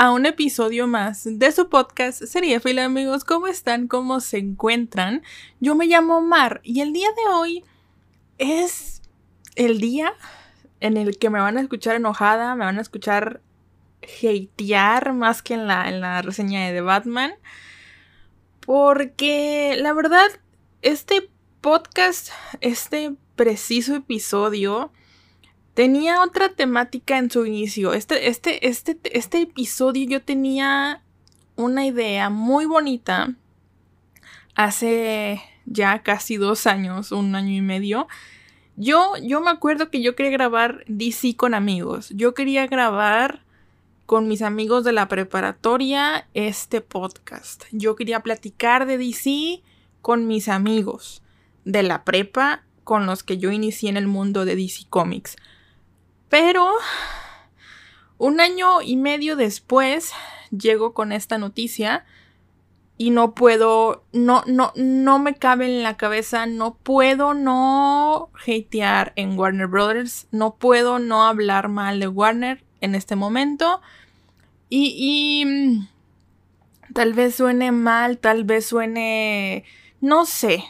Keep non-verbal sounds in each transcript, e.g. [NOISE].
a un episodio más de su podcast Seriéfilo, amigos. ¿Cómo están? ¿Cómo se encuentran? Yo me llamo Mar y el día de hoy es el día en el que me van a escuchar enojada, me van a escuchar hatear más que en la, en la reseña de The Batman. Porque la verdad, este podcast, este preciso episodio, tenía otra temática en su inicio. Este, este, este, este episodio yo tenía una idea muy bonita hace ya casi dos años, un año y medio. Yo, yo me acuerdo que yo quería grabar DC con amigos. Yo quería grabar con mis amigos de la preparatoria este podcast. Yo quería platicar de DC con mis amigos de la prepa con los que yo inicié en el mundo de DC Comics. Pero un año y medio después llego con esta noticia y no puedo, no, no, no me cabe en la cabeza, no puedo no hatear en Warner Brothers, no puedo no hablar mal de Warner en este momento. Y, y mm, tal vez suene mal, tal vez suene, no sé,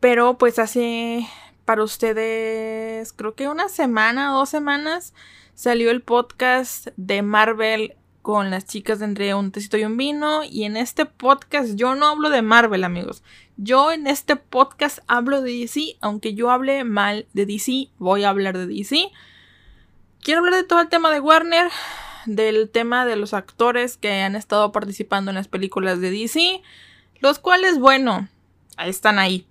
pero pues hace para ustedes, creo que una semana, dos semanas, salió el podcast de Marvel con las chicas de entre un tecito y un vino. Y en este podcast yo no hablo de Marvel, amigos. Yo en este podcast hablo de DC, aunque yo hable mal de DC, voy a hablar de DC. Quiero hablar de todo el tema de Warner, del tema de los actores que han estado participando en las películas de DC, los cuales, bueno, están ahí.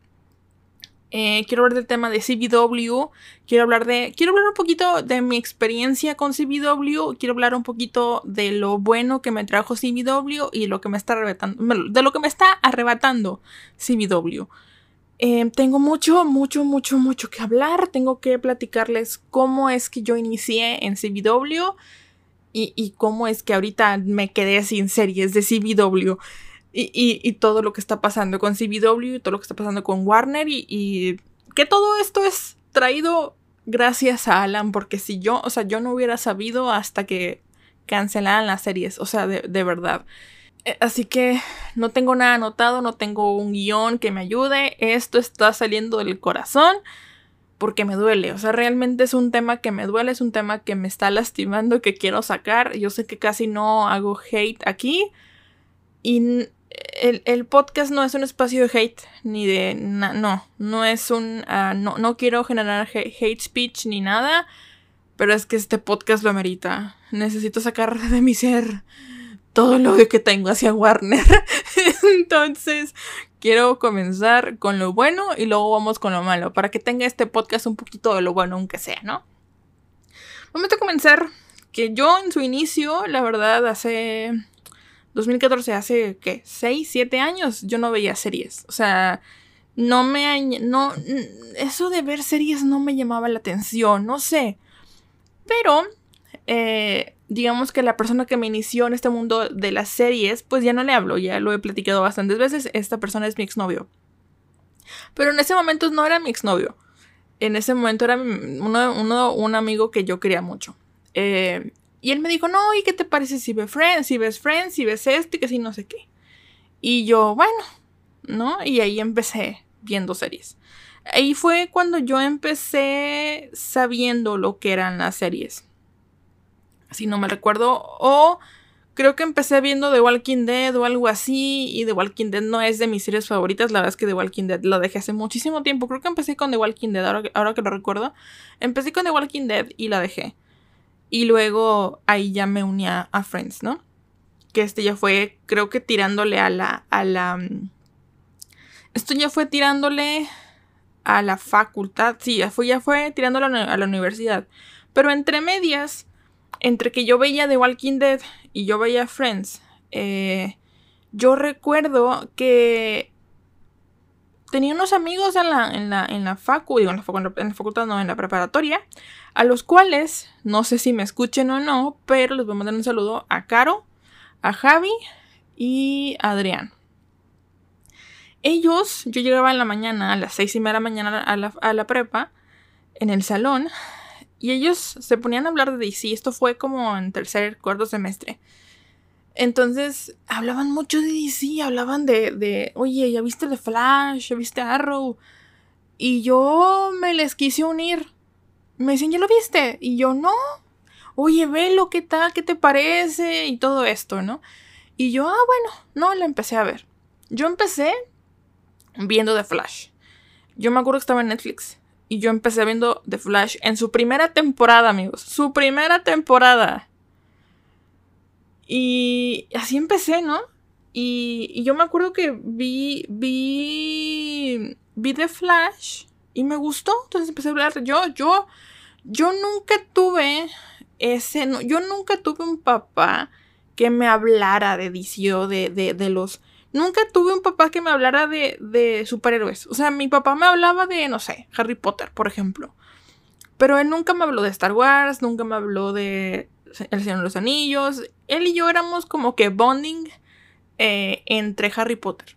Eh, quiero hablar del tema de CBW. Quiero hablar de. Quiero hablar un poquito de mi experiencia con CBW. Quiero hablar un poquito de lo bueno que me trajo CBW y lo que me está arrebatando. De lo que me está arrebatando CBW. Eh, tengo mucho, mucho, mucho, mucho que hablar. Tengo que platicarles cómo es que yo inicié en CBW y, y cómo es que ahorita me quedé sin series de CBW. Y, todo lo que está pasando con CBW, y todo lo que está pasando con Warner y, que todo esto es traído gracias a Alan, porque si yo, o sea, yo no hubiera sabido hasta que cancelaran las series, o sea, de, de verdad. Eh, así que no tengo nada anotado, no tengo un guion que me ayude, esto está saliendo del corazón porque me duele, o sea, realmente es un tema que me duele, es un tema que me está lastimando, que quiero sacar, yo sé que casi no hago hate aquí y el, podcast no es un espacio de hate, ni de... no, no es un... Ah, no, no quiero generar hate speech ni nada, pero es que este podcast lo amerita. Necesito sacar de mi ser todo lo que tengo hacia Warner. [LAUGHS] Entonces, quiero comenzar con lo bueno y luego vamos con lo malo, para que tenga este podcast un poquito de lo bueno, aunque sea, ¿no? Vamos a comenzar que yo en su inicio, la verdad, hace 2014, hace, ¿qué? 6, 7 años yo no veía series. O sea, no me... No, eso de ver series no me llamaba la atención, no sé. Pero, eh, digamos que la persona que me inició en este mundo de las series, pues ya no le hablo, ya lo he platicado bastantes veces. Esta persona es mi exnovio. Pero en ese momento no era mi exnovio. En ese momento era uno, uno, un amigo que yo quería mucho. Eh, y él me dijo, no, ¿y qué te parece si ves Friends? Si ves Friends, si ves esto y que si no sé qué. Y yo, bueno, ¿no? Y ahí empecé viendo series. Ahí fue cuando yo empecé sabiendo lo que eran las series. Si no me recuerdo. O creo que empecé viendo The Walking Dead o algo así. Y The Walking Dead no es de mis series favoritas. La verdad es que The Walking Dead lo dejé hace muchísimo tiempo. Creo que empecé con The Walking Dead, ahora, ahora que lo recuerdo. Empecé con The Walking Dead y la dejé. Y luego ahí ya me unía a Friends, ¿no? Que este ya fue, creo que tirándole a la. a la. Mm, esto ya fue tirándole a la facultad. Sí, ya fue, ya fue tirándole a la universidad. Pero entre medias, entre que yo veía The Walking Dead y yo veía Friends, eh, yo recuerdo que tenía unos amigos en la, en la, en la facu, digo, en la, facultad, no, en la preparatoria, a los cuales, no sé si me escuchen o no, pero les voy a mandar un saludo a Caro, a Javi y a Adrián. Ellos, yo llegaba en la mañana, a las seis y media de la mañana a la, a la prepa, en el salón, y ellos se ponían a hablar de DC. Esto fue como en tercer, cuarto semestre. Entonces, hablaban mucho de DC, hablaban de, de, oye, ¿ya viste The Flash? ¿Ya viste Arrow? Y yo me les quise unir. Me dicen, ¿ya lo viste? Y yo, no. Oye, velo, ¿qué tal? ¿Qué te parece? Y todo esto, ¿no? Y yo, ah, bueno, no, la empecé a ver. Yo empecé viendo The Flash. Yo me acuerdo que estaba en Netflix. Y yo empecé viendo The Flash en su primera temporada, amigos. Su primera temporada. Y así empecé, ¿no? Y, yo me acuerdo que vi, vi, vi The Flash y me gustó. Entonces empecé a hablar. Yo, yo, yo nunca tuve ese, yo nunca tuve un papá que me hablara de DC o de, de, de los Nunca tuve un papá que me hablara de, de superhéroes. O sea, mi papá me hablaba de, no sé, Harry Potter, por ejemplo. Pero él nunca me habló de Star Wars, nunca me habló de El Señor de los Anillos. Él y yo éramos como que bonding eh, entre Harry Potter.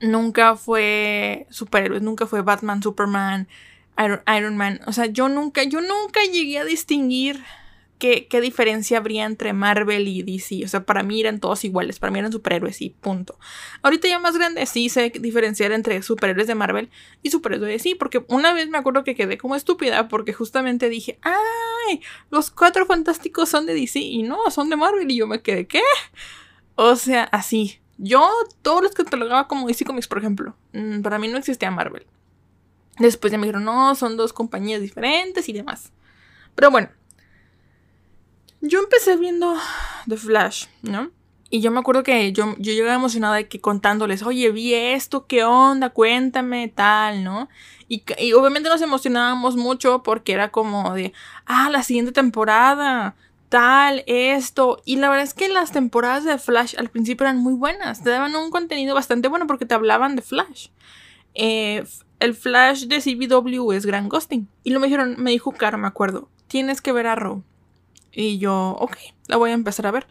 Nunca fue superhéroes, nunca fue Batman, Superman, Iron, Iron Man. O sea, yo nunca, yo nunca llegué a distinguir ¿qué, diferencia habría entre Marvel y DC. O sea, para mí eran todos iguales, para mí eran superhéroes y punto. Ahorita ya más grande sí sé diferenciar entre superhéroes de Marvel y superhéroes de DC, porque una vez me acuerdo que quedé como estúpida porque justamente dije, ¡ay! Los cuatro fantásticos son de DC y no, son de Marvel y yo me quedé, ¿qué? O sea, así. Yo, todos los que catalogaba como DC Comics, por ejemplo, mm, para mí no existía Marvel. Después ya me dijeron, no, son dos compañías diferentes y demás. Pero bueno, yo empecé viendo The Flash, ¿no? Y yo me acuerdo que yo, yo llegaba emocionada de que contándoles, oye, vi esto, qué onda, cuéntame, tal, ¿no? Y, obviamente nos emocionábamos mucho porque era como de, ah, la siguiente temporada, tal, esto. Y la verdad es que las temporadas de Flash al principio eran muy buenas, te daban un contenido bastante bueno porque te hablaban de Flash. Eh, el Flash de CBW es Gran Ghosting. Y lo me dijeron, me dijo Caro, me acuerdo, tienes que ver a Arrow. Y yo, ok, la voy a empezar a ver.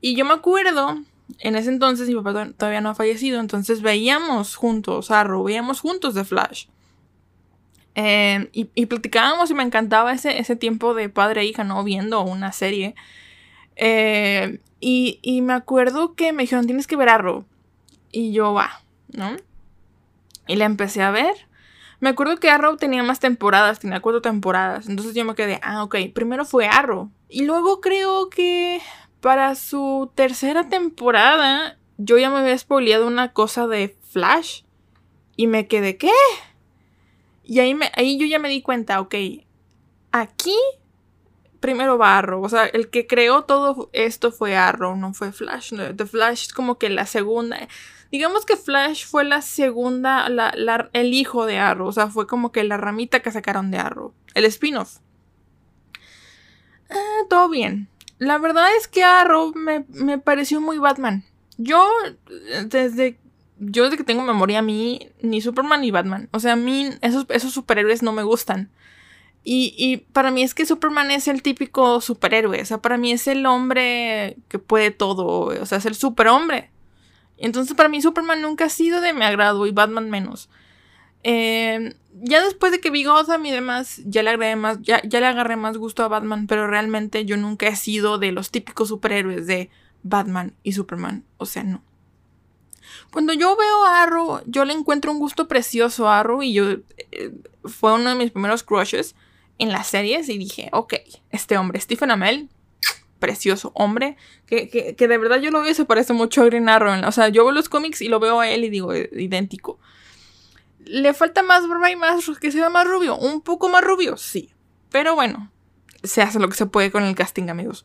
Y yo me acuerdo, en ese entonces mi papá todavía no ha fallecido, entonces veíamos juntos Arrow, veíamos juntos The Flash. Em, y, platicábamos y me encantaba ese, ese tiempo de padre e hija, ¿no? Viendo una serie. Em, y, y, me acuerdo que me dijeron, tienes que ver Arrow. Y yo, va, ¿no? Y la empecé a ver. Me acuerdo que Arrow tenía más temporadas, tenía cuatro temporadas. Entonces yo me quedé, ah, ok, primero fue Arrow. Y luego creo que para su tercera temporada yo ya me había spoileado una cosa de Flash. Y me quedé, ¿qué? Y ahí, me, ahí yo ya me di cuenta, ok, aquí primero va Arrow. O sea, el que creó todo esto fue Arrow, no fue Flash. The Flash es como que la segunda. Digamos que Flash fue la segunda, la, el hijo de Arrow. O sea, fue como que la ramita que sacaron de Arrow. El spin-off. Ah, todo bien. La verdad es que Arrow me, me, pareció muy Batman. Yo, desde. Yo desde que tengo memoria, a mí, ni Superman ni Batman. O sea, a mí esos, esos superhéroes no me gustan. Y, y, para mí es que Superman es el típico superhéroe. O sea, para mí es el hombre que puede todo. O sea, es el superhombre. Entonces para mí Superman nunca ha sido de mi agrado y Batman menos. Em, ya después de que vi Gotham y demás, ya le, agregué más, ya, ya le agarré más gusto a Batman, pero realmente yo nunca he sido de los típicos superhéroes de Batman y Superman. O sea, no. Cuando yo veo a Arrow, yo le encuentro un gusto precioso a Arrow y yo eh, fue uno de mis primeros crushes en las series y dije, ok, este hombre, Stephen Amell, precioso hombre, que, que, de verdad yo lo veo y se parece mucho a Green Arrow. O sea, yo veo los cómics y lo veo a él y digo, idéntico. ¿Le falta más barba y más que sea más rubio? ¿Un poco más rubio? Sí. Pero bueno, se hace lo que se puede con el casting, amigos.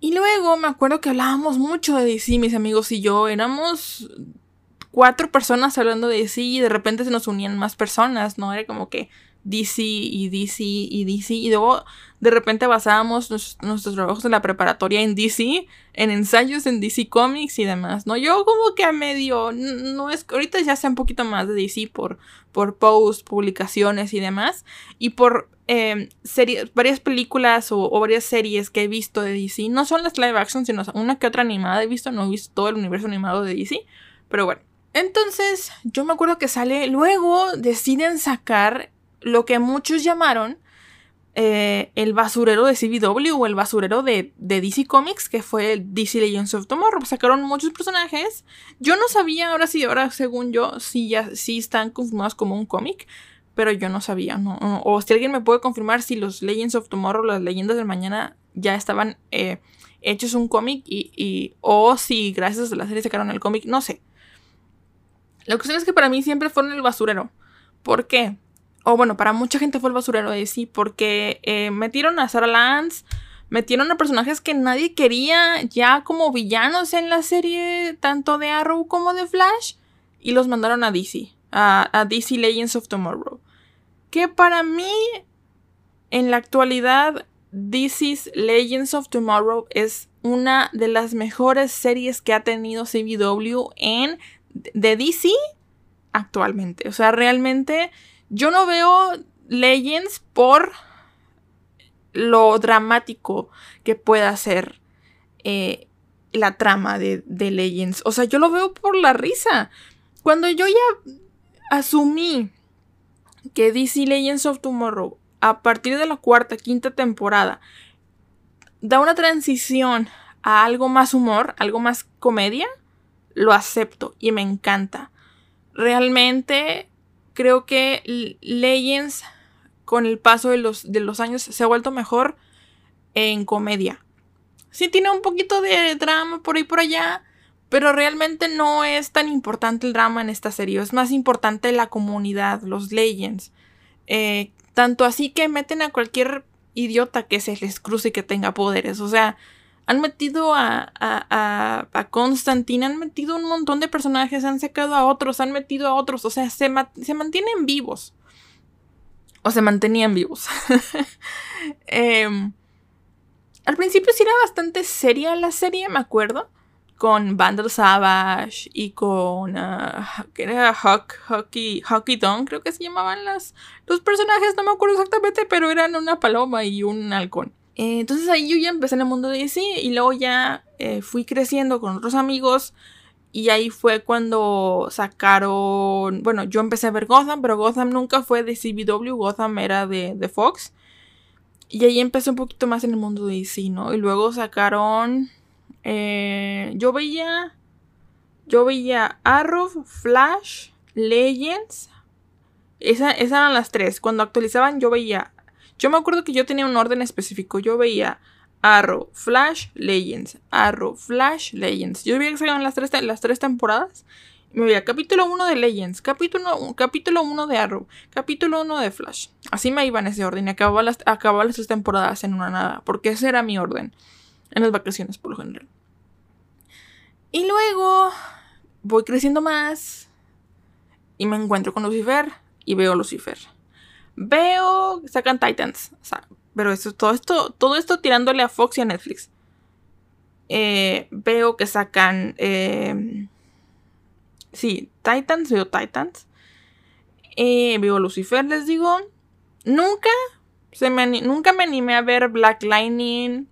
Y luego me acuerdo que hablábamos mucho de DC, mis amigos y yo. Éramos cuatro personas hablando de DC y de repente se nos unían más personas, ¿no? Era como que DC y DC y DC. Y luego de repente basábamos nuestros trabajos en la preparatoria en DC, en ensayos en DC Comics y demás, ¿no? Yo como que a medio, no es, ahorita ya sé un poquito más de DC por, por posts, publicaciones y demás, y por series, varias películas o, o, varias series que he visto de DC, no son las live action, sino una que otra animada he visto, no he visto todo el universo animado de DC, pero bueno. Entonces, yo me acuerdo que sale, luego deciden sacar lo que muchos llamaron eh, el basurero de CBW o el basurero de, DC Comics, que fue DC Legends of Tomorrow. Sacaron muchos personajes. Yo no sabía, ahora sí, ahora según yo, si ya sí están confirmados como un cómic, pero yo no sabía, no, O si alguien me puede confirmar si los Legends of Tomorrow, las leyendas del mañana, ya estaban eh, hechos un cómic y, y, o si gracias a la serie sacaron el cómic, no sé. La cuestión es que para mí siempre fueron el basurero. ¿Por qué? O bueno, para mucha gente fue el basurero de sí, porque eh, metieron a Sarah Lance, metieron a personajes que nadie quería ya como villanos en la serie, tanto de Arrow como de Flash, y los mandaron a DC, a, DC Legends of Tomorrow. Que para mí, en la actualidad, DC's Legends of Tomorrow es una de las mejores series que ha tenido CW en de DC actualmente. O sea, realmente yo no veo Legends por lo dramático que pueda ser eh, la trama de, de, Legends. O sea, yo lo veo por la risa. Cuando yo ya asumí que DC Legends of Tomorrow, a partir de la cuarta, quinta temporada, da una transición a algo más humor, algo más comedia, lo acepto y me encanta. Realmente creo que Legends con el paso de los, de los años se ha vuelto mejor en comedia. Sí tiene un poquito de drama por ahí por allá, pero realmente no es tan importante el drama en esta serie. Es más importante la comunidad, los Legends. Eh, tanto así que meten a cualquier idiota que se les cruce y que tenga poderes. O sea, han metido a, a, a, Constantine, han metido un montón de personajes, han sacado a otros, han metido a otros, o sea, se, se mantienen vivos. O se mantenían vivos. [LAUGHS] Em, al principio sí era bastante seria la serie, me acuerdo. Con Vandal Savage y con. Uh, ¿Qué era? Huck, Hucky, Hucky Don, creo que se llamaban las, los personajes, no me acuerdo exactamente, pero eran una paloma y un halcón. Eh, entonces ahí yo ya empecé en el mundo de DC y luego ya eh, fui creciendo con otros amigos y ahí fue cuando sacaron, bueno, yo empecé a ver Gotham, pero Gotham nunca fue de CBW, Gotham era de, de Fox. Y ahí empecé un poquito más en el mundo de DC, ¿no? Y luego sacaron, eh, yo veía, yo veía Arrow, Flash, Legends. Esa, esas eran las tres. Cuando actualizaban yo veía yo me acuerdo que yo tenía un orden específico. Yo veía Arrow, Flash, Legends, Arrow, Flash, Legends. Yo veía que salían las tres, las tres temporadas. Me veía capítulo 1 de Legends, capítulo, capítulo 1 de Arrow, capítulo 1 de Flash. Así me iba en ese orden y acababa las, acababa las tres temporadas en una nada, porque ese era mi orden en las vacaciones por lo general. Y luego voy creciendo más y me encuentro con Lucifer y veo Lucifer. Veo, sacan Titans. Pero eso, todo esto, todo esto tirándole a Fox y a Netflix. Eh, veo que sacan. Eh, sí, Titans, veo Titans. Eh, veo Lucifer, les digo. Nunca, se me, nunca me animé a ver Black Lightning.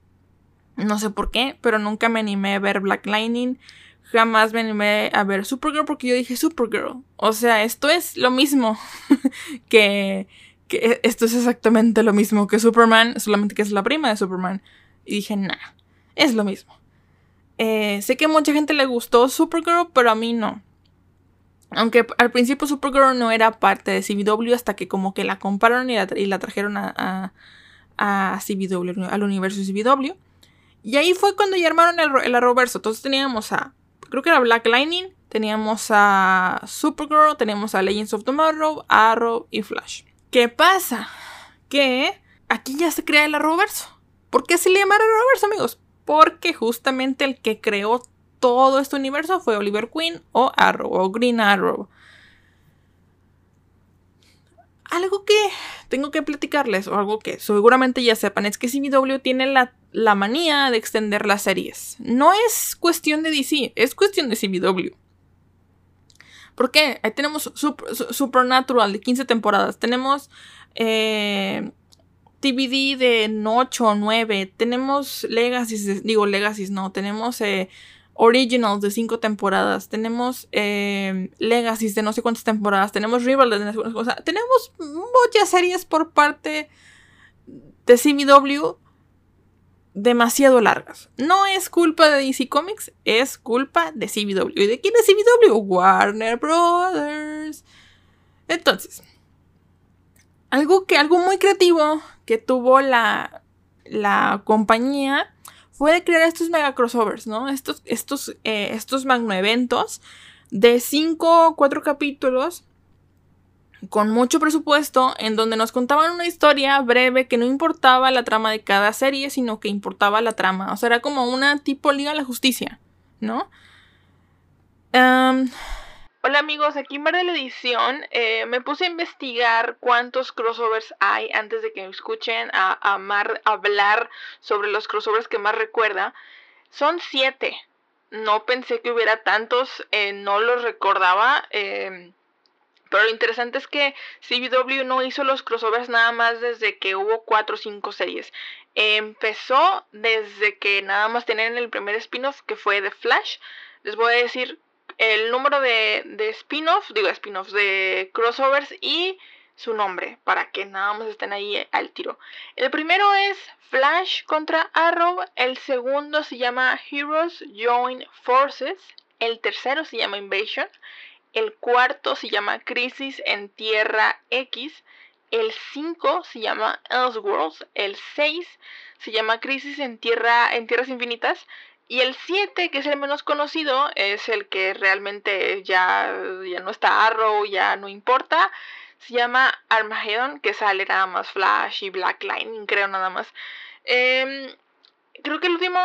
No sé por qué, pero nunca me animé a ver Black Lightning. Jamás me animé a ver Supergirl porque yo dije Supergirl. O sea, esto es lo mismo [LAUGHS] que que esto es exactamente lo mismo que Superman, solamente que es la prima de Superman. Y dije, nah, es lo mismo. Eh, sé que a mucha gente le gustó Supergirl, pero a mí no. Aunque al principio Supergirl no era parte de CW hasta que como que la compraron y la, trajeron a, a, a, CW, al universo CW. Y ahí fue cuando ya armaron el, el Arrowverso. Entonces teníamos a, creo que era Black Lightning, teníamos a Supergirl, teníamos a Legends of Tomorrow, Arrow y Flash. ¿Qué pasa? Que aquí ya se crea el Arrowverso. ¿Por qué se le llama Arrowverso, amigos? Porque justamente el que creó todo este universo fue Oliver Queen o Arrow o Green Arrow. algo que tengo que platicarles, o algo que seguramente ya sepan, es que CW tiene la, la manía de extender las series. No es cuestión de DC, es cuestión de CW. ¿Por qué? Ahí tenemos Supernatural de 15 temporadas. Tenemos eh, TVD de 8 o 9. Tenemos Legacy, digo Legacy, no. Tenemos eh, Originals de 5 temporadas. Tenemos eh, Legacy de no sé cuántas temporadas. Tenemos Rival de no cosas. Tenemos muchas series por parte de CW demasiado largas. No es culpa de DC Comics, es culpa de CW. ¿Y de quién es CW? Warner Brothers. Entonces, algo que algo muy creativo que tuvo la la compañía fue crear estos mega crossovers, ¿no? Estos estos eh, estos magno eventos de 5 o 4 capítulos con mucho presupuesto en donde nos contaban una historia breve que no importaba la trama de cada serie, sino que importaba la trama. O sea, era como una tipo Liga de la Justicia, ¿no? Hola amigos, aquí en de la Edición eh, me puse a investigar cuántos crossovers hay antes de que me escuchen a, Mar hablar sobre los crossovers que más recuerda. Son siete. No pensé que hubiera tantos, eh, no los recordaba. Eh, pero lo interesante es que CW no hizo los crossovers nada más desde que hubo 4 o 5 series. Empezó desde que nada más tenían el primer spin-off que fue The Flash. Les voy a decir el número de, de spin-offs, digo spin-offs, de crossovers y su nombre para que nada más estén ahí al tiro. El primero es Flash contra Arrow, el segundo se llama Heroes Join Forces, el tercero se llama Invasion, el cuarto se llama Crisis en Tierra X. El 5 se llama Elseworlds. El 6 se llama Crisis en, Tierra, en Tierras Infinitas. Y el 7, que es el menos conocido, es el que realmente ya, ya no está Arrow, ya no importa. Se llama Armageddon, que sale nada más Flash y Black Lightning, creo nada más. Em, creo que el último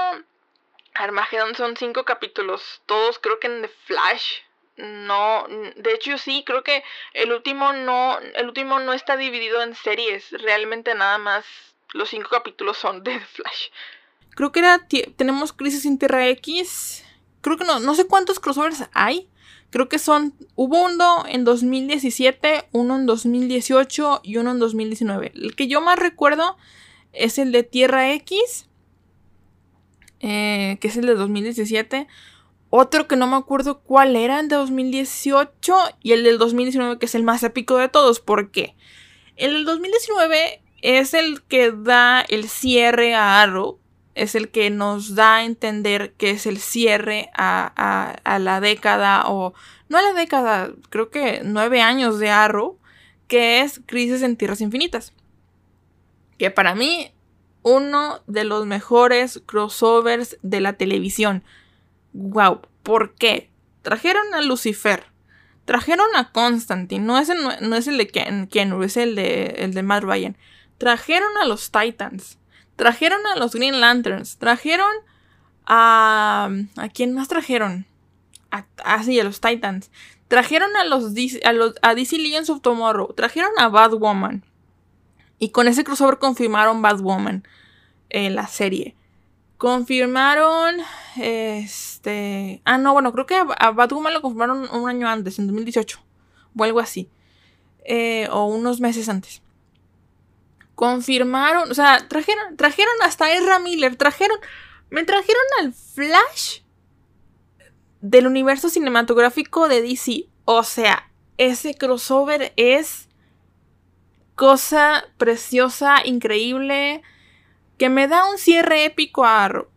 Armageddon son 5 capítulos. Todos creo que en The Flash no, de hecho sí, creo que el último no, el último no está dividido en series, realmente nada más los cinco capítulos son de [LAUGHS] Flash. Creo que era, tenemos Crisis en Tierra X, creo que no, no sé cuántos crossovers hay, creo que son, hubo uno en 2017, uno en 2018 y uno en 2019. El que yo más recuerdo es el de Tierra X, eh, que es el de 2017. Otro que no me acuerdo cuál era, el de 2018 y el del 2019 que es el más épico de todos. ¿Por qué? El del 2019 es el que da el cierre a Arrow. Es el que nos da a entender que es el cierre a, a la década o... No a la década, creo que nueve años de Arrow. Que es Crisis en Tierras Infinitas. Que para mí uno de los mejores crossovers de la televisión wow, ¿por qué? Trajeron a Lucifer, trajeron a Constantine, no es el, no es el de Ken, es el de, el de Matt Ryan. Trajeron a los Titans, trajeron a los Green Lanterns, trajeron a... ¿A quién más trajeron? Ah, sí, a los Titans. Trajeron a los, a los a DC Legends of Tomorrow, trajeron a Batwoman. Y con ese crossover confirmaron Batwoman en la serie. Confirmaron. Este. Ah, no, bueno, creo que a Batwoman lo confirmaron un año antes, en 2018. O algo así. Eh, o unos meses antes. Confirmaron. O sea, trajeron, trajeron hasta Ezra Miller. Trajeron. Me trajeron al Flash del universo cinematográfico de DC. O sea, ese crossover es cosa preciosa, increíble que me da un cierre épico a.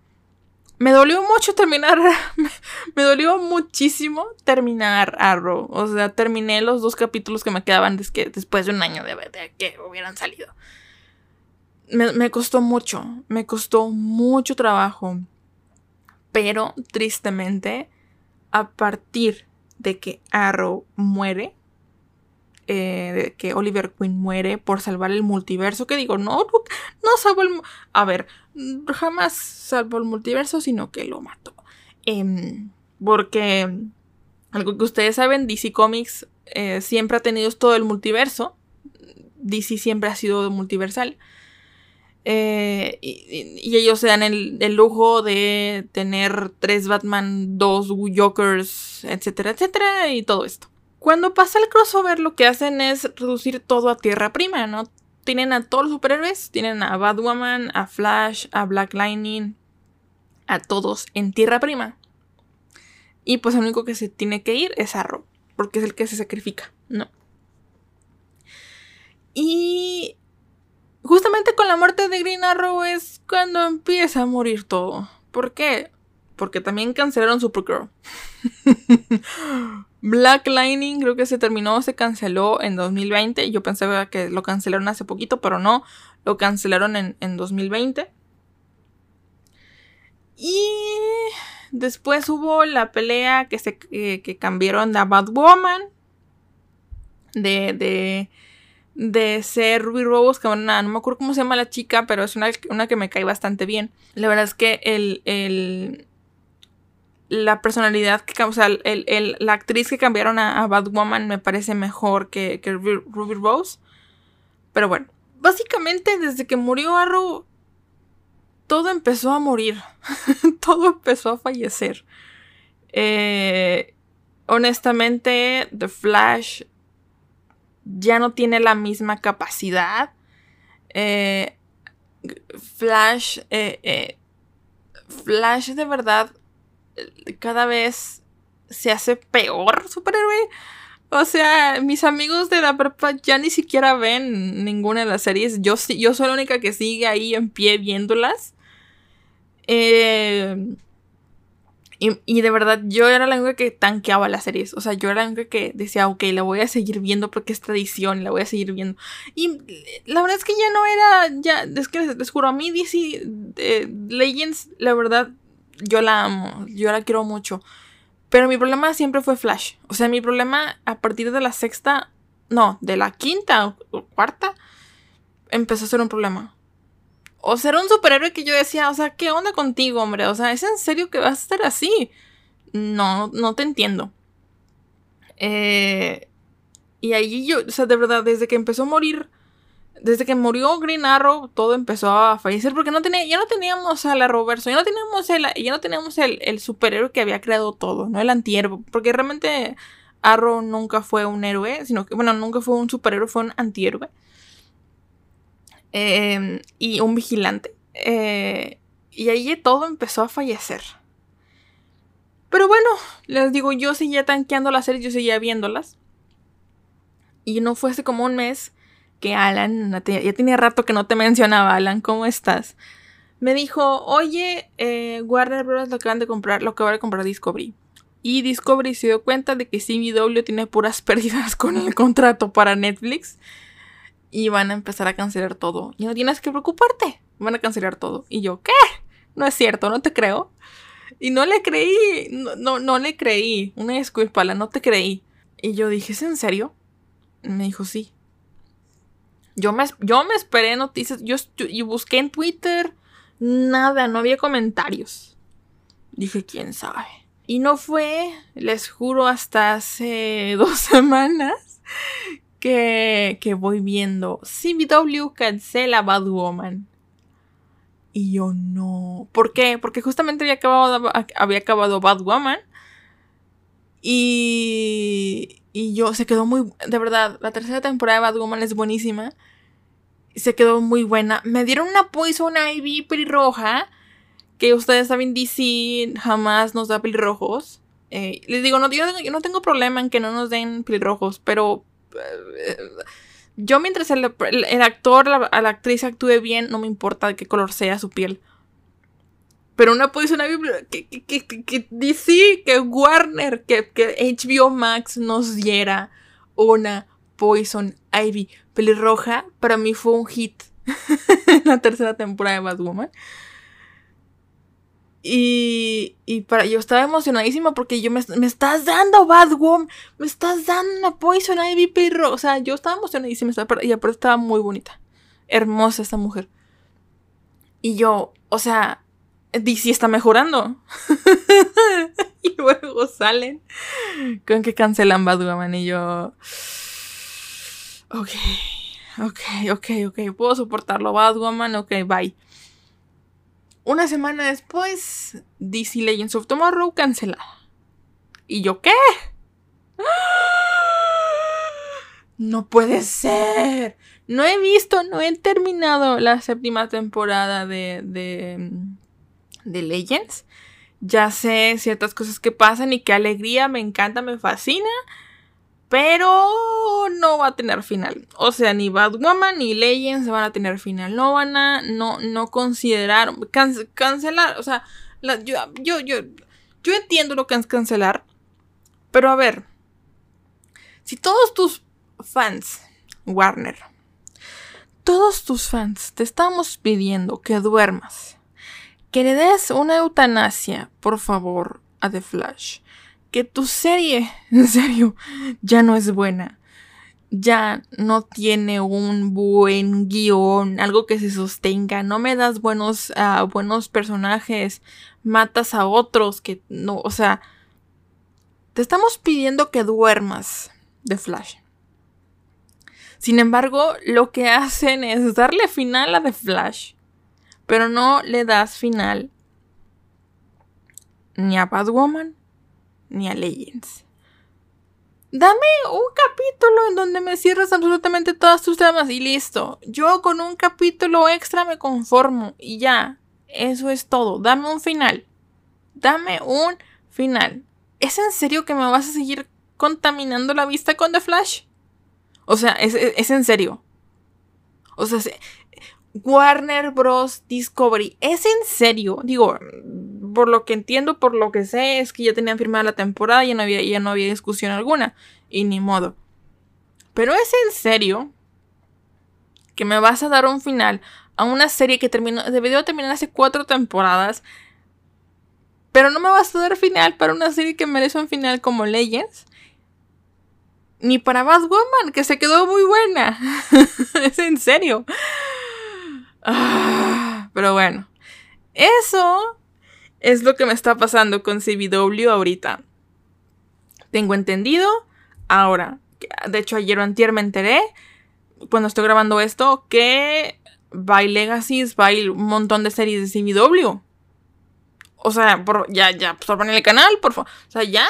Me dolió mucho terminar, [LAUGHS] me, dolió muchísimo terminar Arrow. O sea, terminé los dos capítulos que me quedaban después de un año de, que hubieran salido. Me, me costó mucho, me costó mucho trabajo. Pero tristemente, a partir de que Arrow muere, eh, que Oliver Queen muere por salvar el multiverso. Que digo, no, no, salvo el. A ver, jamás salvó el multiverso, sino que lo mató. Em, porque algo que ustedes saben, DC Comics eh, siempre ha tenido todo el multiverso. DC siempre ha sido multiversal. Eh, y, ellos se dan el, lujo de tener tres Batman, dos Jokers, etcétera, etcétera, y todo esto. Cuando pasa el crossover, lo que hacen es reducir todo a tierra prima, ¿no? Tienen a todos los superhéroes, tienen a Batwoman, a Flash, a Black Lightning, a todos en tierra prima. Y pues el único que se tiene que ir es Arrow, porque es el que se sacrifica, ¿no? Y justamente con la muerte de Green Arrow es cuando empieza a morir todo. ¿Por qué? Porque también cancelaron Supergirl. [LAUGHS] Black Lightning creo que se terminó, se canceló en 2020. Yo pensaba que lo cancelaron hace poquito, pero no. Lo cancelaron en, en 2020. Y después hubo la pelea que se que cambiaron a Batwoman. De, de de ser Ruby Rose, que no me acuerdo cómo se llama la chica, pero es una, que me cae bastante bien. La verdad es que el, el la personalidad que o sea, el, la actriz que cambiaron a, Batwoman me parece mejor que, que, Ruby Rose. Pero bueno, básicamente desde que murió Arrow, todo empezó a morir. [LAUGHS] todo empezó a fallecer. Eh, honestamente, The Flash ya no tiene la misma capacidad. Eh, Flash, eh, Flash de verdad cada vez se hace peor superhéroe. O sea, mis amigos de la prepa ya ni siquiera ven ninguna de las series. Yo, yo soy la única que sigue ahí en pie viéndolas. Eh, y, de verdad, yo era la única que tanqueaba las series. O sea, yo era la única que decía, ok, la voy a seguir viendo porque es tradición, la voy a seguir viendo. Y la verdad es que ya no era, ya, es que les, juro, a mí DC eh, Legends, la verdad, yo la amo, yo la quiero mucho. Pero mi problema siempre fue Flash. O sea, mi problema a partir de la sexta, no, de la quinta o cuarta, empezó a ser un problema. O ser un superhéroe que yo decía, o sea, ¿qué onda contigo, hombre? O sea, ¿es en serio que vas a estar así? No, no te entiendo. Eh, y ahí yo, o sea, de verdad, desde que empezó a morir, desde que murió Green Arrow, todo empezó a fallecer porque no tenía, ya no teníamos a la Roberto, ya no teníamos el, ya no teníamos el, el superhéroe que había creado todo, ¿no? El antihéroe, porque realmente Arrow nunca fue un héroe, sino que, bueno, nunca fue un superhéroe, fue un antihéroe. Em, y un vigilante. Eh, y ahí todo empezó a fallecer. Pero bueno, les digo, yo seguía tanqueando las series, yo seguía viéndolas. Y no fue hace como un mes que Alan, ya tenía rato que no te mencionaba, Alan, ¿cómo estás? Me dijo, oye, eh, Warner Bros. lo acaban de comprar, lo de comprar Discovery. Y Discovery se dio cuenta de que CW tiene puras [LAUGHS] pérdidas con el contrato para Netflix y van a empezar a cancelar todo. Y no tienes que preocuparte, van a cancelar todo. Y yo, ¿qué? No es cierto, no te creo. Y no le creí, no, no, le creí. Una disculpa, no te creí. Y yo dije, ¿es en serio? Me dijo, sí. Yo me, yo me esperé noticias, yo, yo busqué en Twitter, nada, no había comentarios. Dije, ¿quién sabe? Y no fue, les juro, hasta hace [LAUGHS] dos semanas que, voy viendo CBW cancela Woman Y yo no. ¿Por qué? Porque justamente había acabado, había acabado Batwoman. Y, y yo se quedó muy. De verdad, la tercera temporada de Batwoman es buenísima. Se quedó muy buena. Me dieron una Poison Ivy pelirroja. Que ustedes saben, DC jamás nos da pelirrojos. Eh, les digo, no, yo, no tengo problema en que no nos den pelirrojos. Pero yo mientras el, actor, la, la, actriz actúe bien, no me importa de qué color sea su piel. Pero una Poison Ivy que, que, que, DC, que Warner, que, que HBO Max nos diera una Poison Ivy pelirroja, para mí fue un hit [LAUGHS] la tercera temporada de Batwoman. Y, y para, yo estaba emocionadísima porque yo me, me estás dando Batwoman, me estás dando una Poison Ivy perro. O sea, yo estaba emocionadísima y aparte estaba muy bonita. Hermosa esta mujer. Y yo, o sea, DC está mejorando. [LAUGHS] y luego salen con que cancelan Batwoman y yo... Ok, ok, ok, ok, puedo soportarlo. Batwoman, ok, bye. Una semana después, DC Legends of Tomorrow cancelada. ¿Y yo qué? [GASPS] No puede ser. No he visto, no he terminado la séptima temporada de, de, de Legends. Ya sé ciertas cosas que pasan y qué alegría, me encanta, me fascina. Pero no va a tener final. O sea, ni Batwoman ni Legends van a tener final. No van a, no, no considerar, cancelar. O sea, yo, yo, yo, yo entiendo lo que es cancelar. Pero a ver, si todos tus fans, Warner, todos tus fans te estamos pidiendo que duermas, que le des una eutanasia, por favor, a The Flash. Que tu serie, [LAUGHS] en serio, ya no es buena. Ya no tiene un buen guion, algo que se sostenga. No me das buenos, uh, buenos personajes. Matas a otros que no, o sea. Te estamos pidiendo que duermas, The Flash. Sin embargo, lo que hacen es darle final a The Flash, pero no le das final ni a Batwoman ni a Legends. Dame un capítulo en donde me cierres absolutamente todas tus temas y listo. Yo con un capítulo extra me conformo y ya. Eso es todo. Dame un final. Dame un final. ¿Es en serio que me vas a seguir contaminando la vista con The Flash? O sea, es, en serio. O sea, Warner Bros. Discovery, ¿es en serio? Digo, por lo que entiendo, por lo que sé, es que ya tenían firmada la temporada y ya no había, ya no había discusión alguna. Y ni modo. Pero es en serio que me vas a dar un final a una serie que terminó, terminar hace cuatro temporadas. Pero no me vas a dar final para una serie que merece un final como Legends ni para Batwoman, que se quedó muy buena. [LAUGHS] es en serio. Ah, pero bueno, eso es lo que me está pasando con CBW ahorita. Tengo entendido. Ahora, de hecho ayer o antier me enteré, cuando estoy grabando esto, que by Legacies, by un montón de series de CBW. O sea, por, ya, ya, pues el canal, por favor. O sea, ya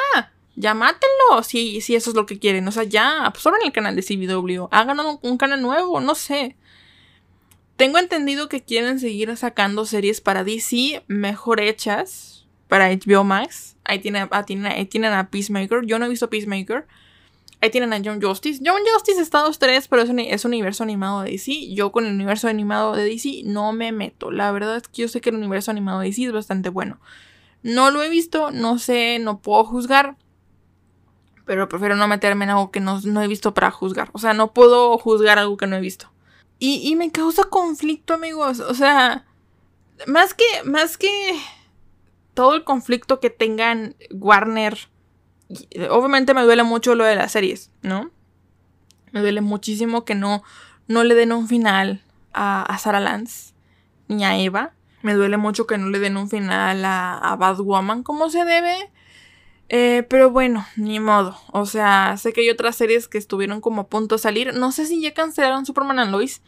ya mátenlo si, si eso es lo que quieren. O sea, ya absorben el canal de CBW. Hagan un, canal nuevo, no sé. Tengo entendido que quieren seguir sacando series para DC mejor hechas. Para HBO Max. Ahí tienen, ah, tienen, tienen a Peacemaker. Yo no he visto Peacemaker. Ahí tienen a John Justice. John Justice está dos tres, pero es un, es un universo animado de DC. Yo con el universo animado de DC no me meto. La verdad es que yo sé que el universo animado de DC es bastante bueno. No lo he visto, no sé, no puedo juzgar pero prefiero no meterme en algo que no, he visto para juzgar. O sea, no puedo juzgar algo que no he visto. Y, me causa conflicto, amigos. O sea, más que, más que todo el conflicto que tengan Warner. Obviamente me duele mucho lo de las series, ¿no? Me duele muchísimo que no, no le den un final a, a Sarah Lance ni a Eva. Me duele mucho que no le den un final a, a Batwoman como se debe. Eh, pero bueno, ni modo. O sea, sé que hay otras series que estuvieron como a punto de salir. No sé si ya cancelaron Superman and Lois.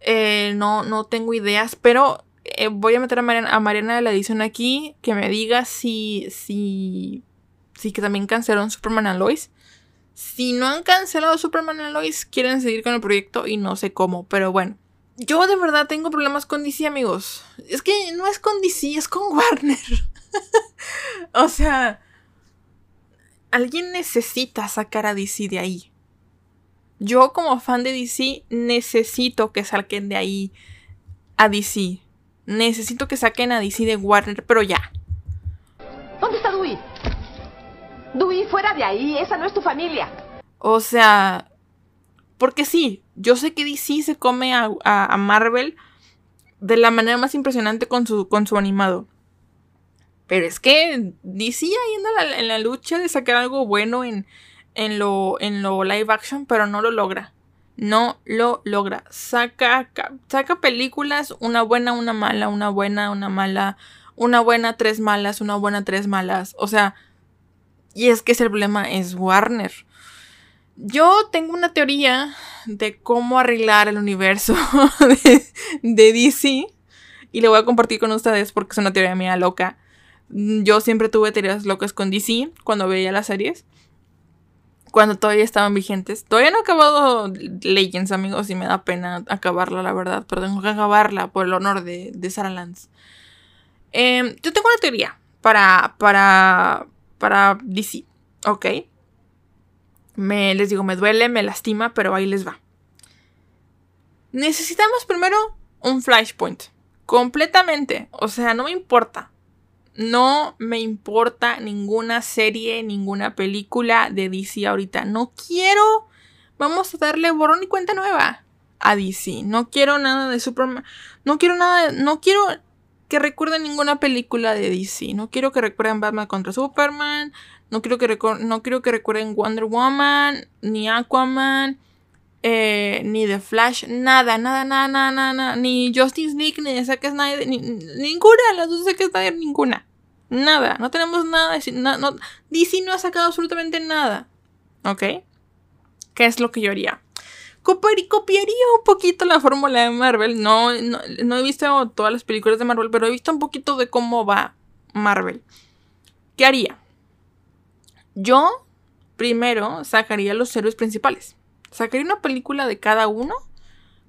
Eh, no, no tengo ideas. Pero eh, voy a meter a Mariana, de la edición aquí. Que me diga si. si. si que también cancelaron Superman and Lois. Si no han cancelado Superman and Lois, quieren seguir con el proyecto y no sé cómo. Pero bueno. Yo de verdad tengo problemas con DC, amigos. Es que no es con DC, es con [LAUGHS] Warner. o sea alguien necesita sacar a DC de ahí. Yo como fan de DC necesito que saquen de ahí a DC. Necesito que saquen a DC de Warner, pero ya. ¿Dónde está Dewey? Dewey, fuera de ahí, esa no es tu familia. O sea, porque sí, yo sé que DC se come a, a Marvel de la manera más impresionante con su, con su animado. Pero es que DC ahí anda en la lucha de sacar algo bueno en, en, lo, en lo live action, pero no lo logra. No lo logra. Saca, saca películas, una buena, una mala, una buena, una mala, una buena, tres malas, una buena, tres malas. O sea, y es que ese problema es Warner. Yo tengo una teoría de cómo arreglar el universo [LAUGHS] de, DC. Y le voy a compartir con ustedes porque es una teoría mía loca. Yo siempre tuve teorías locas con DC cuando veía las series. Cuando todavía estaban vigentes. Todavía no he acabado Legends, amigos, y me da pena acabarla, la verdad. Pero tengo que acabarla por el honor de, de Sarah Lance. Em, yo tengo una teoría para, para, para DC, ¿ok? Me, les digo, me duele, me lastima, pero ahí les va. Necesitamos primero un flashpoint. Completamente. O sea, no me importa. No me importa ninguna serie, ninguna película de DC ahorita. No quiero. Vamos a darle borrón y cuenta nueva a DC. No quiero nada de Superman. No quiero nada. No quiero que recuerden ninguna película de DC. No quiero que recuerden Batman contra Superman. No quiero que, no quiero que recuerden Wonder Woman. Ni Aquaman. Eh, ni The Flash. Nada, nada, nada, nada, nada. Ni Justice League. Ni Zack Snyder. Ni, ninguna. Las dos Zack Snyder. Ninguna. Nada. No tenemos nada. no, DC no ha sacado absolutamente nada. ¿Ok? ¿Qué es lo que yo haría? copiaría un poquito la fórmula de Marvel. No, no, he visto todas las películas de Marvel, pero he visto un poquito de cómo va Marvel. ¿Qué haría? Yo primero sacaría los héroes principales. Sacaría una película de cada uno,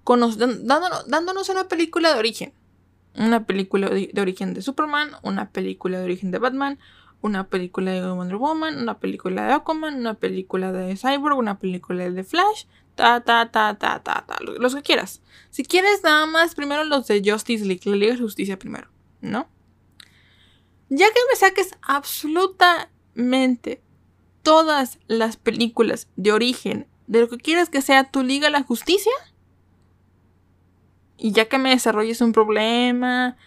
dándonos, una película de origen. Una película de, origen de Superman, una película de origen de Batman, una película de Wonder Woman, una película de Aquaman, una película de Cyborg, una película de Flash, ta, ta, ta, ta, ta, ta, los que quieras. Si quieres nada más, primero los de Justice League, la Liga de Justicia primero, ¿no? Ya que me saques absolutamente todas las películas de origen de lo que quieres que sea tu Liga la Justicia, y ya que me desarrolles un problema,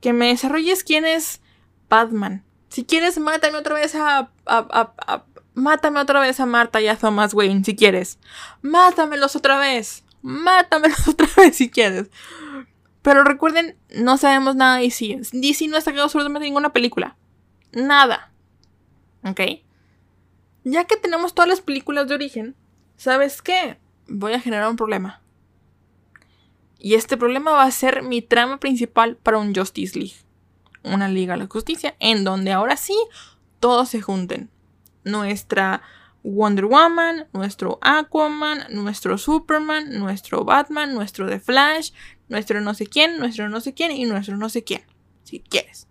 que me desarrolles quién es Batman. Si quieres, mátame otra vez a, a Mátame otra vez a Marta y a Thomas Wayne si quieres. Mátamelos otra vez. Mátamelos [LAUGHS] otra vez si quieres. Pero recuerden, no sabemos nada de DC. DC no ha sacado absolutamente ninguna película. Nada. ¿Ok? Ya que tenemos todas las películas de origen, ¿sabes qué? Voy a generar un problema. Y este problema va a ser mi trama principal para un Justice League. Una Liga de la Justicia en donde ahora sí todos se junten nuestra Wonder Woman, nuestro Aquaman, nuestro Superman, nuestro Batman, nuestro The Flash, nuestro no sé quién, nuestro no sé quién y nuestro no sé quién, si quieres.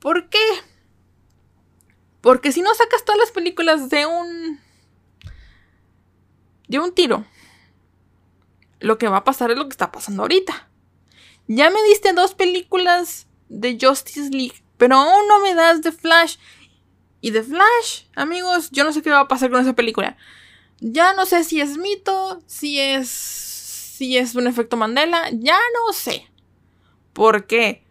¿Por qué? Porque si no sacas todas las películas de un de un tiro, lo que va a pasar es lo que está pasando ahorita. Ya me diste dos películas de Justice League, pero aún no me das The Flash y The Flash, amigos, yo no sé qué va a pasar con esa película. Ya no sé si es mito, si es. si es un efecto Mandela, ya no sé. ¿Por qué?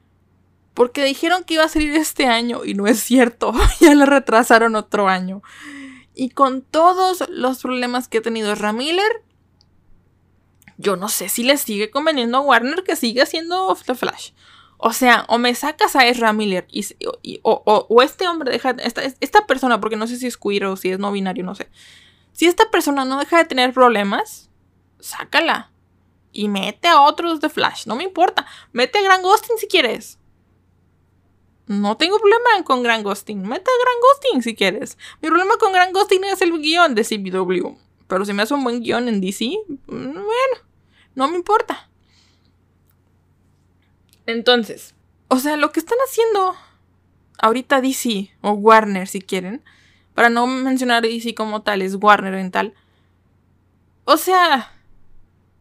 Porque dijeron que iba a salir este año y no es cierto. [LAUGHS] ya la retrasaron otro año. Y con todos los problemas que ha tenido Ramiller, yo no sé si le sigue conveniendo a Warner que siga haciendo The Flash. O sea, o me sacas a Ezra Miller y, o, este hombre deja, esta, esta persona, porque no sé si es queer o si es no binario, no sé. Si esta persona no deja de tener problemas, sácala. Y mete a otros de Flash, no me importa. Mete a Gran Ghosting si quieres. No tengo problema con Gran Ghosting. Mete a Gran Ghosting si quieres. Mi problema con Gran Ghosting es el guion de CW. Pero si me hace un buen guion en DC, mm, bueno, no me importa. Entonces, o sea, lo que están haciendo ahorita DC o Warner si quieren, para no mencionar DC como tal, es Warner en tal. O sea,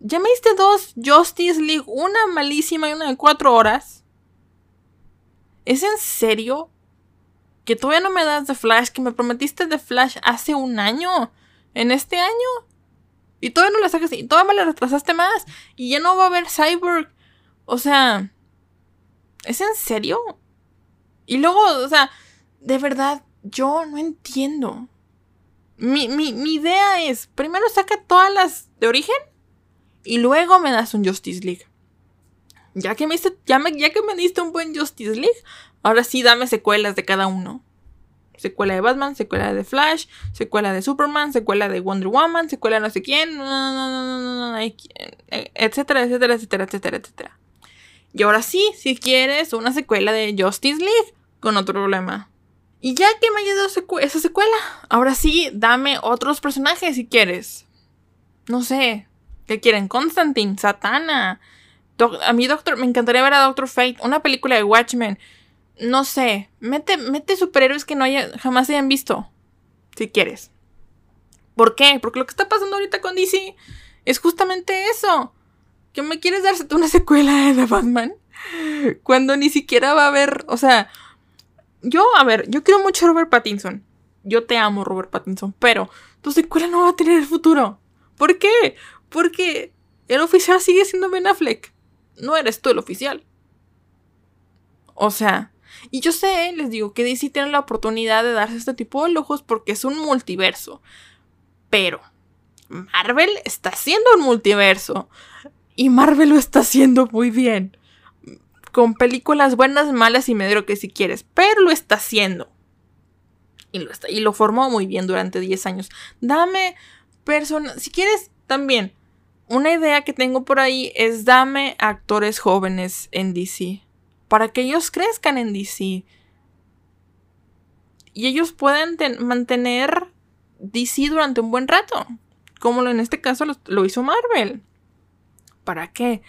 ya me diste dos Justice League, una malísima y una de cuatro horas. ¿Es en serio? Que todavía no me das de Flash, que me prometiste de Flash hace un año, en este año. Y todavía no la sacas, y todavía me la retrasaste más. Y ya no va a haber Cyborg. O sea, ¿Es en serio? Y luego, o sea, de verdad, yo no entiendo. Mi, mi, mi idea es, primero saca todas las de origen y luego me das un Justice League. Ya que me, ya, ya que me diste un buen Justice League, ahora sí dame secuelas de cada uno. Secuela de Batman, secuela de Flash, secuela de Superman, secuela de Wonder Woman, secuela de no sé quién, etcétera, etcétera, etcétera, etcétera, etcétera. Y ahora sí, si quieres una secuela de Justice League, con otro problema. Y ya que me haya dado esa secuela, ahora sí, dame otros personajes si quieres. No sé, ¿qué quieren? Constantine, Satana. A mí, Doctor, me encantaría ver a Doctor Fate, una película de Watchmen. No sé, mete, mete superhéroes que no haya, jamás hayan visto. Si quieres. ¿Por qué? Porque lo que está pasando ahorita con DC es justamente eso. ¿Que me quieres darse [LAUGHS] una secuela de Batman? Cuando ni siquiera va a haber, o sea, yo, a ver, yo quiero mucho a Robert Pattinson. Yo te amo, Robert Pattinson, pero tu secuela no va a tener el futuro. ¿Por qué? Porque el oficial sigue siendo Ben Affleck. No eres tú el oficial. O sea, y yo sé, les digo, que DC tiene la oportunidad de darse este tipo de lujos porque es un multiverso. Pero Marvel está haciendo un multiverso. Y Marvel lo está haciendo muy bien. Con películas buenas, malas y medio que si quieres. Pero lo está haciendo. Y lo, está, y lo formó muy bien durante 10 años. Dame personas. Si quieres, también. Una idea que tengo por ahí es dame actores jóvenes en DC para que ellos crezcan en DC. Y ellos puedan mantener DC durante un buen rato. Como en este caso lo, hizo Marvel. ¿Para qué?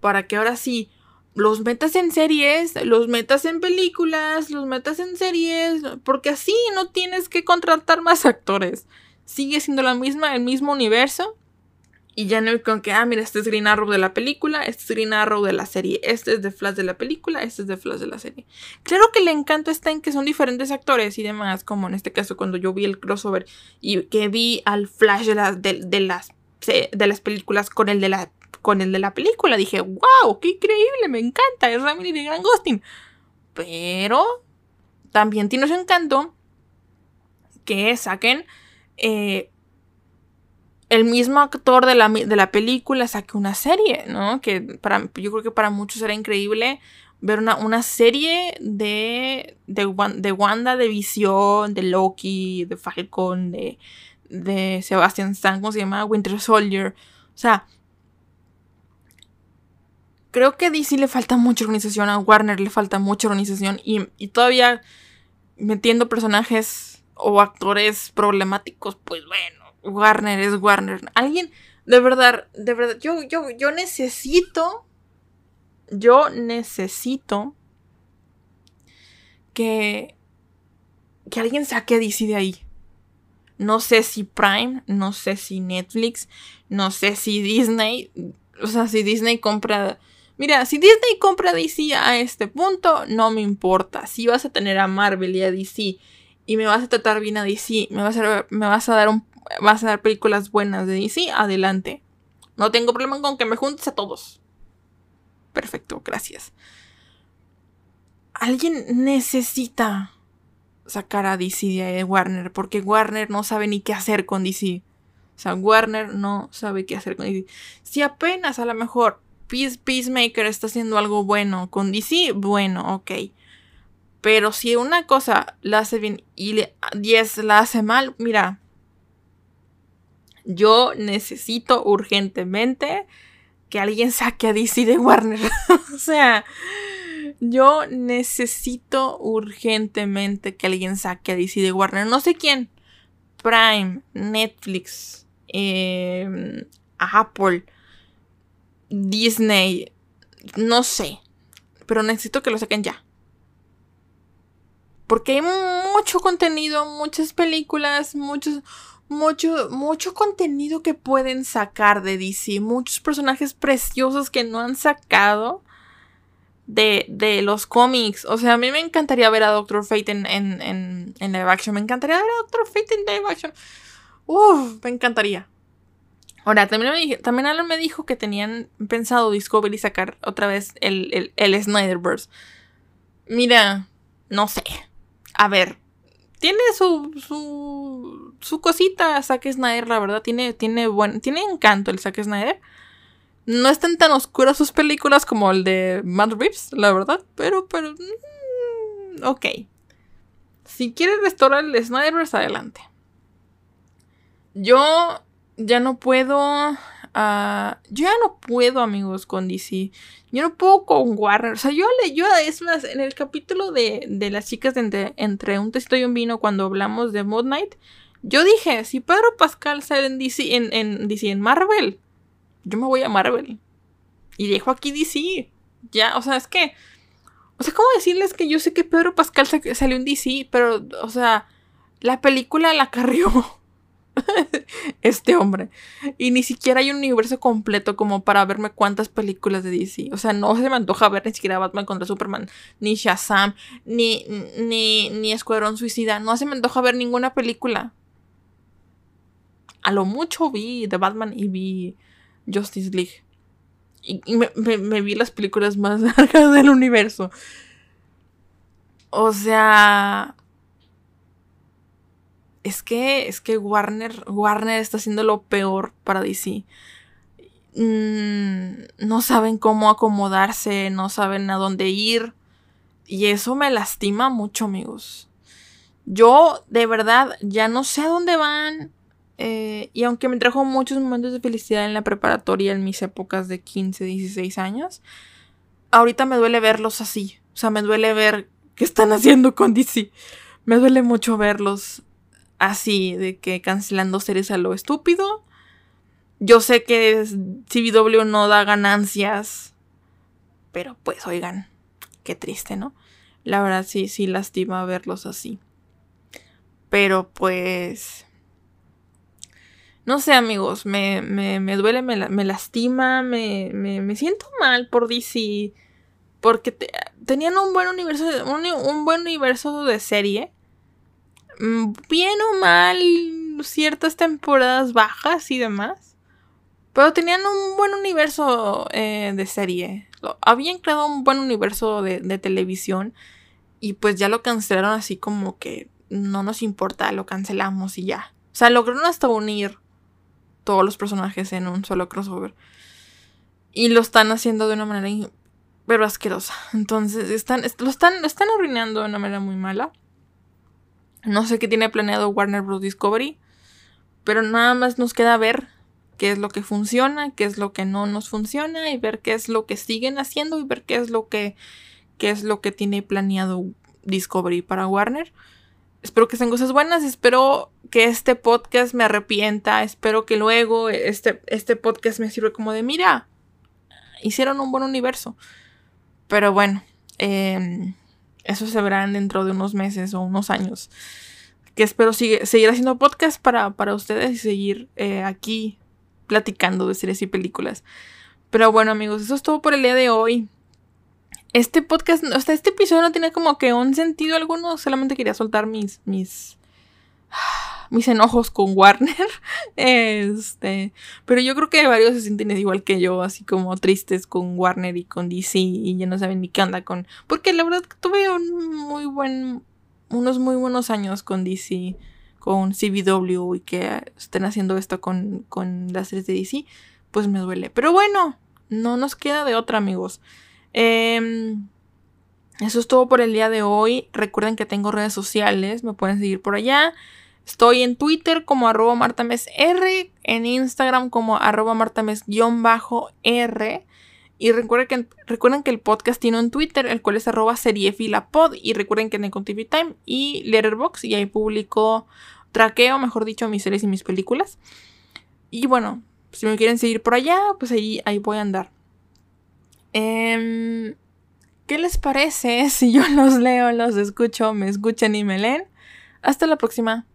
Para que ahora sí los metas en series, los metas en películas, los metas en series, porque así no tienes que contratar más actores. Sigue siendo la misma, el mismo universo, y ya no con que, ah, mira, este es Green Arrow de la película, este es Green Arrow de la serie, este es de Flash de la película, este es de Flash de la serie. Claro que el encanto está en que son diferentes actores y demás, como en este caso cuando yo vi el crossover y que vi al Flash de, las de, las, de las películas con el de la, con el de la película, dije, wow, qué increíble, me encanta, es Ramírez de Gran Ghosting. Pero también tiene su encanto que saquen eh, el mismo actor de la, de la película saque una serie, ¿no? Que para, yo creo que para muchos era increíble ver una, una serie de, de, Wanda, de Visión, de Loki, de Falcon, de, de Sebastian Stan, ¿cómo se llama? Winter Soldier. O sea, creo que a DC le falta mucha organización, a Warner le falta mucha organización y, y todavía metiendo personajes o actores problemáticos, pues bueno Warner es Warner. Alguien, de verdad, de verdad, yo, yo, yo necesito, yo necesito que, que alguien saque DC de ahí. No sé si Prime, no sé si Netflix, no sé si Disney, o sea, si Disney compra... Mira, si Disney compra DC a este punto, no me importa. Si vas a tener a Marvel y a DC y me vas a tratar bien a DC, me vas a, me vas a dar un vas a dar películas buenas de DC, adelante. No tengo problema con que me juntes a todos. Perfecto, gracias. Alguien necesita sacar a DC de Warner, porque Warner no sabe ni qué hacer con DC. O sea, Warner no sabe qué hacer con DC. Si apenas a lo mejor Peacemaker está haciendo algo bueno con DC, bueno, ok. Pero si una cosa la hace bien y 10 la hace mal, mira, yo necesito urgentemente que alguien saque a DC de Warner. [LAUGHS] o sea, yo necesito urgentemente que alguien saque a DC de Warner. No sé quién. Prime, Netflix, em, Apple, Disney. No sé. Pero necesito que lo saquen ya. Porque hay mucho contenido, muchas películas, muchos mucho, mucho contenido que pueden sacar de DC, muchos personajes preciosos que no han sacado de, de los cómics. O sea, a mí me encantaría ver a Doctor Fate en, en, en, en live action. Me encantaría ver a Doctor Fate en live action. Uf, me encantaría. Ahora, también, también Alan me dijo que tenían pensado Discovery sacar otra vez el, el, el Snyderverse. Mira, no sé. A ver, tiene su, su, su cosita Zack Snyder, la verdad, tiene, tiene, buen, tiene encanto el Zack Snyder. No están tan oscuras sus películas como el de Matt Reeves, la verdad, pero, pero, mm, ok. Si quieres restaurar el Snyderverse, adelante. Yo ya no puedo. ah, yo ya no puedo, amigos, con DC. Yo no puedo con Warner. O sea, yo le. Yo, es más, en el capítulo de, de las chicas de entre, entre un tecito y un vino, cuando hablamos de Moon Knight, yo dije: si Pedro Pascal sale en DC, en, en DC, en Marvel, yo me voy a Marvel. Y dejo aquí DC. Ya, o sea, es que. O sea, ¿cómo decirles que yo sé que Pedro Pascal sa- salió en DC, pero, o sea, la película la carrió [LAUGHS] este hombre. Y ni siquiera hay un universo completo como para verme cuántas películas de DC. O sea, no se me antoja ver ni siquiera Batman contra Superman, ni Shazam, ni, ni, ni Escuadrón Suicida. No se me antoja ver ninguna película. A lo mucho vi The Batman y vi Justice League. Y, me- me vi las películas más [LAUGHS] largas del universo. O sea. Es que. Es que Warner. Warner está haciendo lo peor para DC. Mm, no saben cómo acomodarse. No saben a dónde ir. Y eso me lastima mucho, amigos. Yo, de verdad, ya no sé a dónde van. Eh, y aunque me trajo muchos momentos de felicidad en la preparatoria en mis épocas de 15, 16 años, ahorita me duele verlos así. O sea, me duele ver qué están haciendo con DC. Me duele mucho verlos así, de que cancelando series a lo estúpido. Yo sé que CW no da ganancias, pero pues oigan, qué triste, ¿no? La verdad sí, sí lastima verlos así. Pero pues... No sé, amigos, me, me, me duele, me, me lastima, me, me, siento mal por DC. Porque te- tenían un buen universo, un, un buen universo de serie. Mm, Bien o mal, ciertas temporadas bajas y demás. Pero tenían un buen universo eh, de serie. Lo- habían creado un buen universo de, de televisión. Y pues ya lo cancelaron así como que no nos importa, lo cancelamos y ya. O sea, lograron hasta unir todos los personajes en un solo crossover. Y lo están haciendo de una manera pero asquerosa. Entonces, están, est- lo, están, lo están arruinando de una manera muy mala. No sé qué tiene planeado Warner Bros. Discovery. Pero nada más nos queda ver qué es lo que funciona, qué es lo que no nos funciona, y ver qué es lo que siguen haciendo y ver qué es lo que, qué es lo que tiene planeado Discovery para Warner. Espero que sean cosas buenas, espero que este podcast me arrepienta, espero que luego este, este podcast me sirva como de, mira, hicieron un buen universo. Pero bueno, eh, eso se verán dentro de unos meses o unos años. Que espero seguir haciendo podcast para, para ustedes y seguir eh, aquí platicando de series y películas. Pero bueno amigos, eso es todo por el día de hoy. Este podcast, o sea, este episodio no tiene como que un sentido alguno, solamente quería soltar mis, mis, [SIGHS] mis enojos con Warner. [LAUGHS] Este, pero yo creo que varios se sienten igual que yo, así como tristes con Warner y con DC y ya no saben ni qué onda con, porque la verdad tuve un muy buen, unos muy buenos años con DC, con CBW y que estén haciendo esto con, con las series de DC, pues me duele. Pero bueno, no nos queda de otra, amigos. Em, eso es todo por el día de hoy. Recuerden que tengo redes sociales, me pueden seguir por allá. Estoy en Twitter como arroba martamesr, en Instagram como arroba martames-r. Y recuerden que, recuerden que el podcast tiene un Twitter, el cual es arroba seriefilapod. Y recuerden que tengo TV Time y Letterboxd. Y ahí publico, traqueo, mejor dicho, mis series y mis películas. Y bueno, si me quieren seguir por allá, pues ahí, ahí voy a andar. Em, ¿Qué les parece [LAUGHS] si yo los leo, los escucho, me escuchan y me leen? Hasta la próxima.